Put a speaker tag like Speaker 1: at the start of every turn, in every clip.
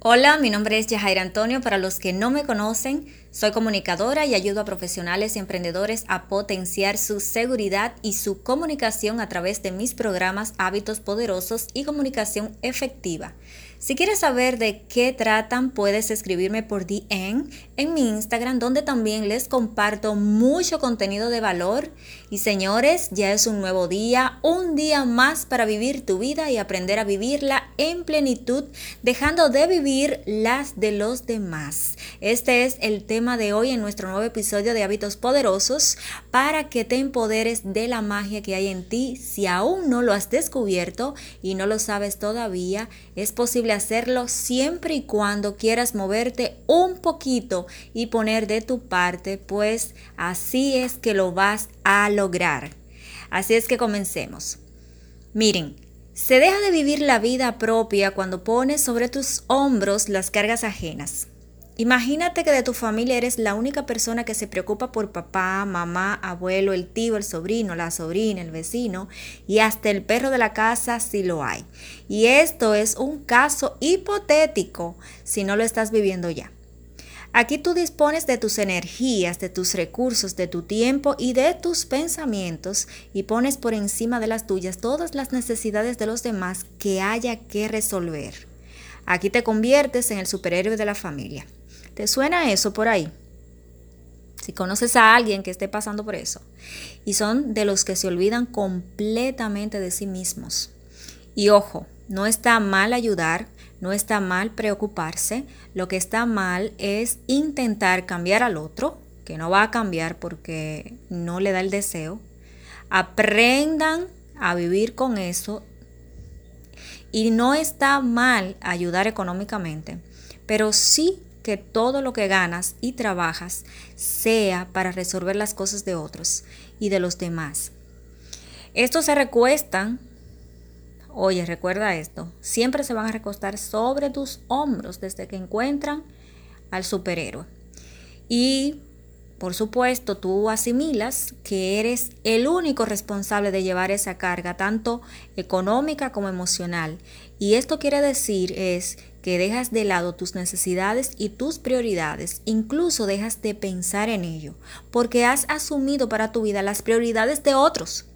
Speaker 1: Hola, mi nombre es Yajaira Antonio. Para los que no me conocen, soy comunicadora y ayudo a profesionales y emprendedores a potenciar su seguridad y su comunicación a través de mis programas Hábitos Poderosos y Comunicación Efectiva. Si quieres saber de qué tratan, puedes escribirme por DM en mi Instagram, donde también les comparto mucho contenido de valor. Y señores, ya es un nuevo día, un día más para vivir tu vida y aprender a vivirla en plenitud, dejando de vivir las de los demás. Este es el tema de hoy en nuestro nuevo episodio de Hábitos Poderosos para que te empoderes de la magia que hay en ti. Si aún no lo has descubierto y no lo sabes todavía, es posible hacerlo siempre y cuando quieras moverte un poquito y poner de tu parte, pues así es que lo vas a lograr. Así es que comencemos. Miren, se deja de vivir la vida propia cuando pones sobre tus hombros las cargas ajenas. Imagínate que de tu familia eres la única persona que se preocupa por papá, mamá, abuelo, el tío, el sobrino, la sobrina, el vecino y hasta el perro de la casa si lo hay. Y esto es un caso hipotético si no lo estás viviendo ya. Aquí tú dispones de tus energías, de tus recursos, de tu tiempo y de tus pensamientos y pones por encima de las tuyas todas las necesidades de los demás que haya que resolver. Aquí te conviertes en el superhéroe de la familia. ¿Te suena eso por ahí? Si conoces a alguien que esté pasando por eso. Y son de los que se olvidan completamente de sí mismos. Y ojo, no está mal ayudar, no está mal preocuparse. Lo que está mal es intentar cambiar al otro, que no va a cambiar porque no le da el deseo. Aprendan a vivir con eso. Y no está mal ayudar económicamente, pero sí que todo lo que ganas y trabajas sea para resolver las cosas de otros y de los demás. Estos se recuestan, oye, recuerda esto, siempre se van a recostar sobre tus hombros desde que encuentran al superhéroe. Y por supuesto, tú asimilas que eres el único responsable de llevar esa carga, tanto económica como emocional. Y esto quiere decir es que dejas de lado tus necesidades y tus prioridades, incluso dejas de pensar en ello, porque has asumido para tu vida las prioridades de otros.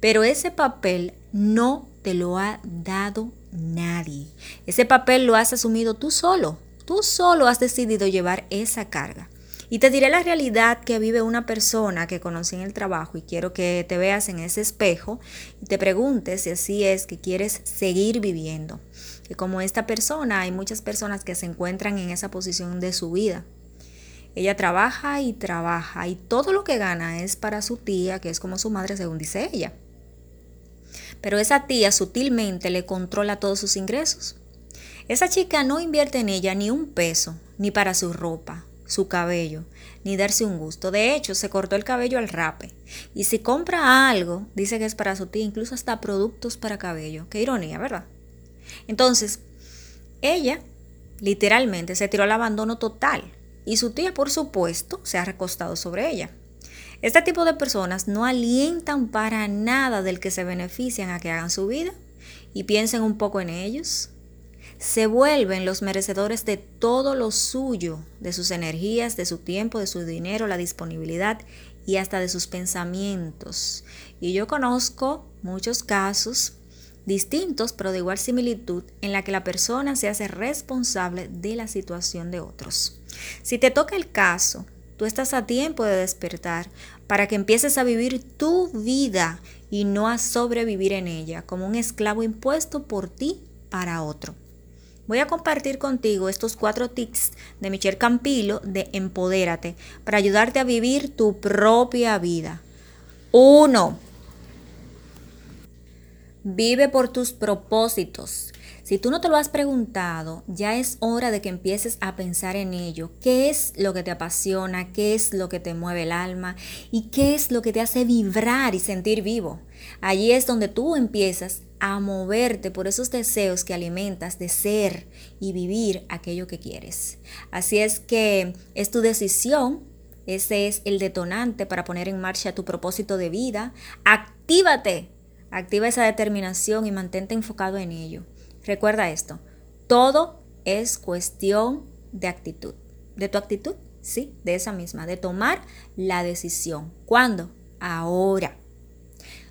Speaker 1: Pero ese papel no te lo ha dado nadie. Ese papel lo has asumido tú solo. Tú solo has decidido llevar esa carga. Y te diré la realidad que vive una persona que conocí en el trabajo y quiero que te veas en ese espejo y te preguntes si así es que quieres seguir viviendo. Que como esta persona, hay muchas personas que se encuentran en esa posición de su vida. Ella trabaja y trabaja y todo lo que gana es para su tía, que es como su madre según dice ella. Pero esa tía sutilmente le controla todos sus ingresos. Esa chica no invierte en ella ni un peso, ni para su ropa, su cabello, ni darse un gusto. De hecho, se cortó el cabello al rape. Y si compra algo, dice que es para su tía, incluso hasta productos para cabello. Qué ironía, ¿verdad? Entonces, ella literalmente se tiró al abandono total. Y su tía, por supuesto, se ha recostado sobre ella. Este tipo de personas no alientan para nada del que se benefician a que hagan su vida y piensen un poco en ellos, se vuelven los merecedores de todo lo suyo, de sus energías, de su tiempo, de su dinero, la disponibilidad y hasta de sus pensamientos. Y yo conozco muchos casos distintos, pero de igual similitud, en la que la persona se hace responsable de la situación de otros. Si te toca el caso, tú estás a tiempo de despertar para que empieces a vivir tu vida y no a sobrevivir en ella como un esclavo impuesto por ti para otro. Voy a compartir contigo estos cuatro tips de Michelle Campilo de Empodérate para ayudarte a vivir tu propia vida. 1. Vive por tus propósitos. Si tú no te lo has preguntado, ya es hora de que empieces a pensar en ello. ¿Qué es lo que te apasiona? ¿Qué es lo que te mueve el alma? ¿Y qué es lo que te hace vibrar y sentir vivo? Allí es donde tú empiezas a moverte por esos deseos que alimentas de ser y vivir aquello que quieres. Así es que es tu decisión, ese es el detonante para poner en marcha tu propósito de vida. Actívate, activa esa determinación y mantente enfocado en ello. Recuerda esto, todo es cuestión de actitud. ¿De tu actitud? Sí, de esa misma, de tomar la decisión. ¿Cuándo? Ahora.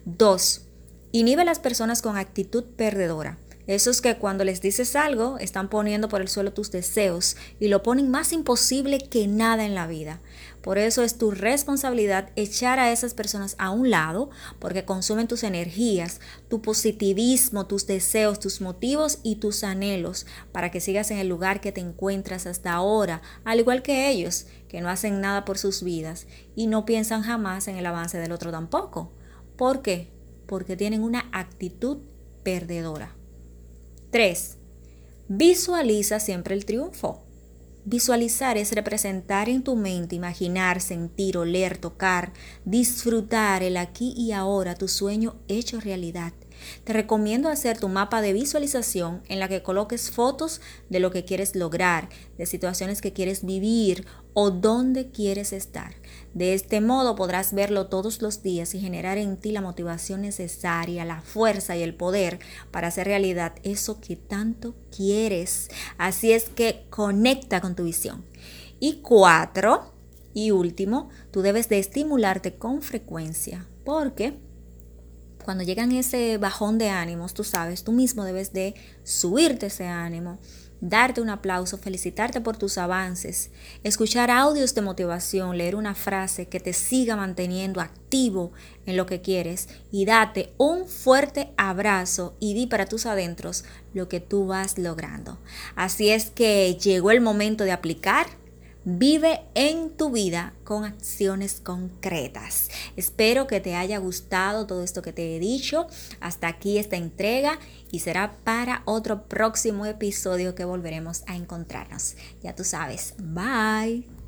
Speaker 1: Dos, inhibe a las personas con actitud perdedora. Esos que cuando les dices algo están poniendo por el suelo tus deseos y lo ponen más imposible que nada en la vida. Por eso es tu responsabilidad echar a esas personas a un lado porque consumen tus energías, tu positivismo, tus deseos, tus motivos y tus anhelos para que sigas en el lugar que te encuentras hasta ahora, al igual que ellos, que no hacen nada por sus vidas y no piensan jamás en el avance del otro tampoco. ¿Por qué? Porque tienen una actitud perdedora. 3. Visualiza siempre el triunfo. Visualizar es representar en tu mente, imaginar, sentir, oler, tocar, disfrutar el aquí y ahora, tu sueño hecho realidad. Te recomiendo hacer tu mapa de visualización en la que coloques fotos de lo que quieres lograr, de situaciones que quieres vivir o dónde quieres estar. De este modo podrás verlo todos los días y generar en ti la motivación necesaria, la fuerza y el poder para hacer realidad eso que tanto quieres. Así es que conecta con tu visión. Y cuatro, y último, tú debes de estimularte con frecuencia porque cuando llegan ese bajón de ánimos, tú sabes, tú mismo debes de subirte ese ánimo, darte un aplauso, felicitarte por tus avances, escuchar audios de motivación, leer una frase que te siga manteniendo activo en lo que quieres y date un fuerte abrazo y di para tus adentros lo que tú vas logrando. Así es que llegó el momento de aplicar Vive en tu vida con acciones concretas. Espero que te haya gustado todo esto que te he dicho. Hasta aquí esta entrega y será para otro próximo episodio que volveremos a encontrarnos. Ya tú sabes. Bye.